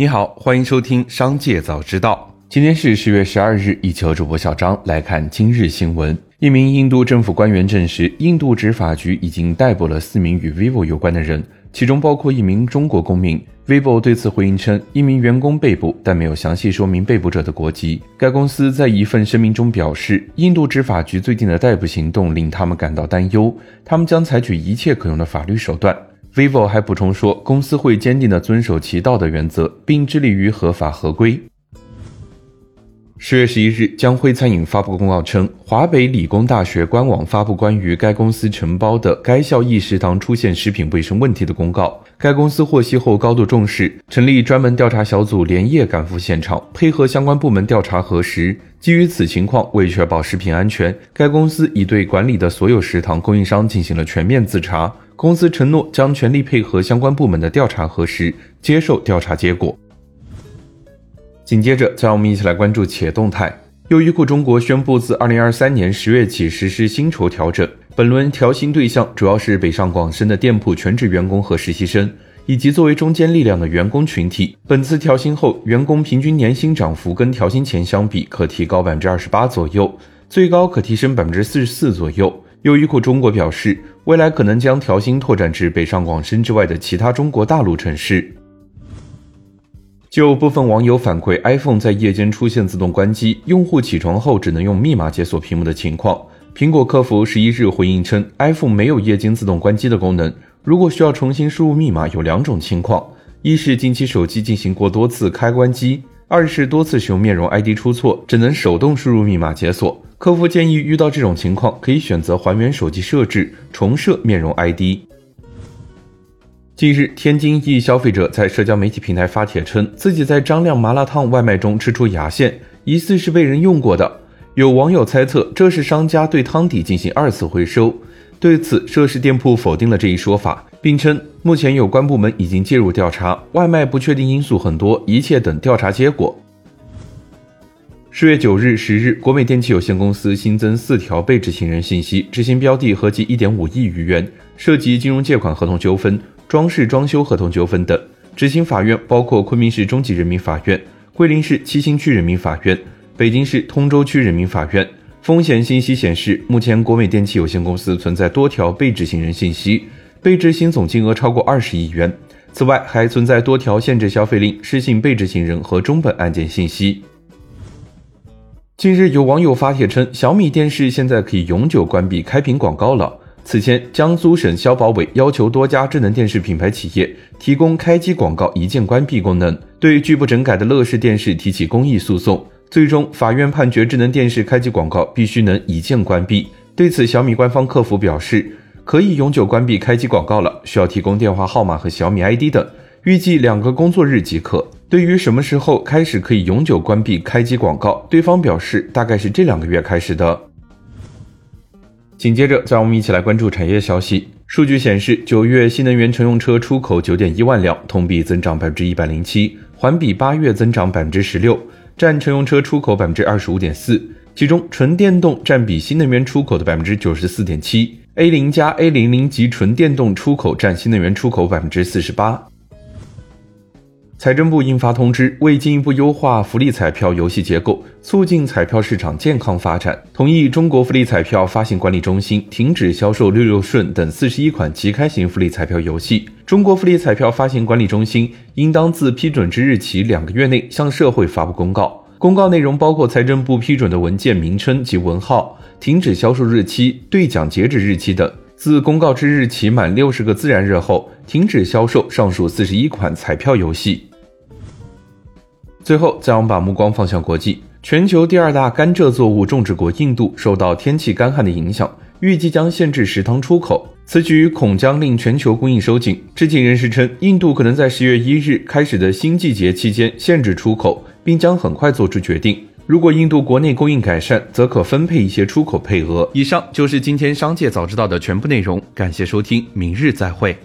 你好，欢迎收听《商界早知道》。今天是十月十二日，一球主播小张来看今日新闻。一名印度政府官员证实，印度执法局已经逮捕了四名与 vivo 有关的人，其中包括一名中国公民。vivo 对此回应称，一名员工被捕，但没有详细说明被捕者的国籍。该公司在一份声明中表示，印度执法局最近的逮捕行动令他们感到担忧，他们将采取一切可用的法律手段。Vivo 还补充说，公司会坚定地遵守其道德原则，并致力于合法合规。十月十一日，江辉餐饮发布公告称，华北理工大学官网发布关于该公司承包的该校一食堂出现食品卫生问题的公告。该公司获悉后高度重视，成立专门调查小组，连夜赶赴现场，配合相关部门调查核实。基于此情况，为确保食品安全，该公司已对管理的所有食堂供应商进行了全面自查。公司承诺将全力配合相关部门的调查核实，接受调查结果。紧接着，让我们一起来关注企业动态。优衣库中国宣布，自二零二三年十月起实施薪酬调整，本轮调薪对象主要是北上广深的店铺全职员工和实习生，以及作为中坚力量的员工群体。本次调薪后，员工平均年薪涨幅跟调薪前相比，可提高百分之二十八左右，最高可提升百分之四十四左右。优衣库中国表示，未来可能将调薪拓展至北上广深之外的其他中国大陆城市。就部分网友反馈，iPhone 在夜间出现自动关机，用户起床后只能用密码解锁屏幕的情况，苹果客服十一日回应称，iPhone 没有夜间自动关机的功能。如果需要重新输入密码，有两种情况：一是近期手机进行过多次开关机；二是多次使用面容 ID 出错，只能手动输入密码解锁。客服建议，遇到这种情况，可以选择还原手机设置，重设面容 ID。近日，天津一消费者在社交媒体平台发帖称，自己在张亮麻辣烫外卖中吃出牙线，疑似是被人用过的。有网友猜测，这是商家对汤底进行二次回收。对此，涉事店铺否定了这一说法，并称目前有关部门已经介入调查，外卖不确定因素很多，一切等调查结果。十月九日、十日，国美电器有限公司新增四条被执行人信息，执行标的合计一点五亿余元，涉及金融借款合同纠纷、装饰装修合同纠纷等。执行法院包括昆明市中级人民法院、桂林市七星区人民法院、北京市通州区人民法院。风险信息显示，目前国美电器有限公司存在多条被执行人信息，被执行总金额超过二十亿元。此外，还存在多条限制消费令、失信被执行人和中本案件信息。近日，有网友发帖称，小米电视现在可以永久关闭开屏广告了。此前，江苏省消保委要求多家智能电视品牌企业提供开机广告一键关闭功能，对拒不整改的乐视电视提起公益诉讼。最终，法院判决智能电视开机广告必须能一键关闭。对此，小米官方客服表示，可以永久关闭开机广告了，需要提供电话号码和小米 ID 等，预计两个工作日即可。对于什么时候开始可以永久关闭开机广告，对方表示大概是这两个月开始的。紧接着，让我们一起来关注产业消息。数据显示，九月新能源乘用车出口九点一万辆，同比增长百分之一百零七，环比八月增长百分之十六，占乘用车出口百分之二十五点四。其中，纯电动占比新能源出口的百分之九十四点七，A 零加 A 零零级纯电动出口占新能源出口百分之四十八。财政部印发通知，为进一步优化福利彩票游戏结构，促进彩票市场健康发展，同意中国福利彩票发行管理中心停止销售六六顺等四十一款即开型福利彩票游戏。中国福利彩票发行管理中心应当自批准之日起两个月内向社会发布公告，公告内容包括财政部批准的文件名称及文号、停止销售日期、兑奖截止日期等。自公告之日起满六十个自然日后，停止销售上述四十一款彩票游戏。最后，再我们把目光放向国际。全球第二大甘蔗作物种植国印度受到天气干旱的影响，预计将限制食糖出口。此举恐将令全球供应收紧。知情人士称，印度可能在十月一日开始的新季节期间限制出口，并将很快做出决定。如果印度国内供应改善，则可分配一些出口配额。以上就是今天商界早知道的全部内容，感谢收听，明日再会。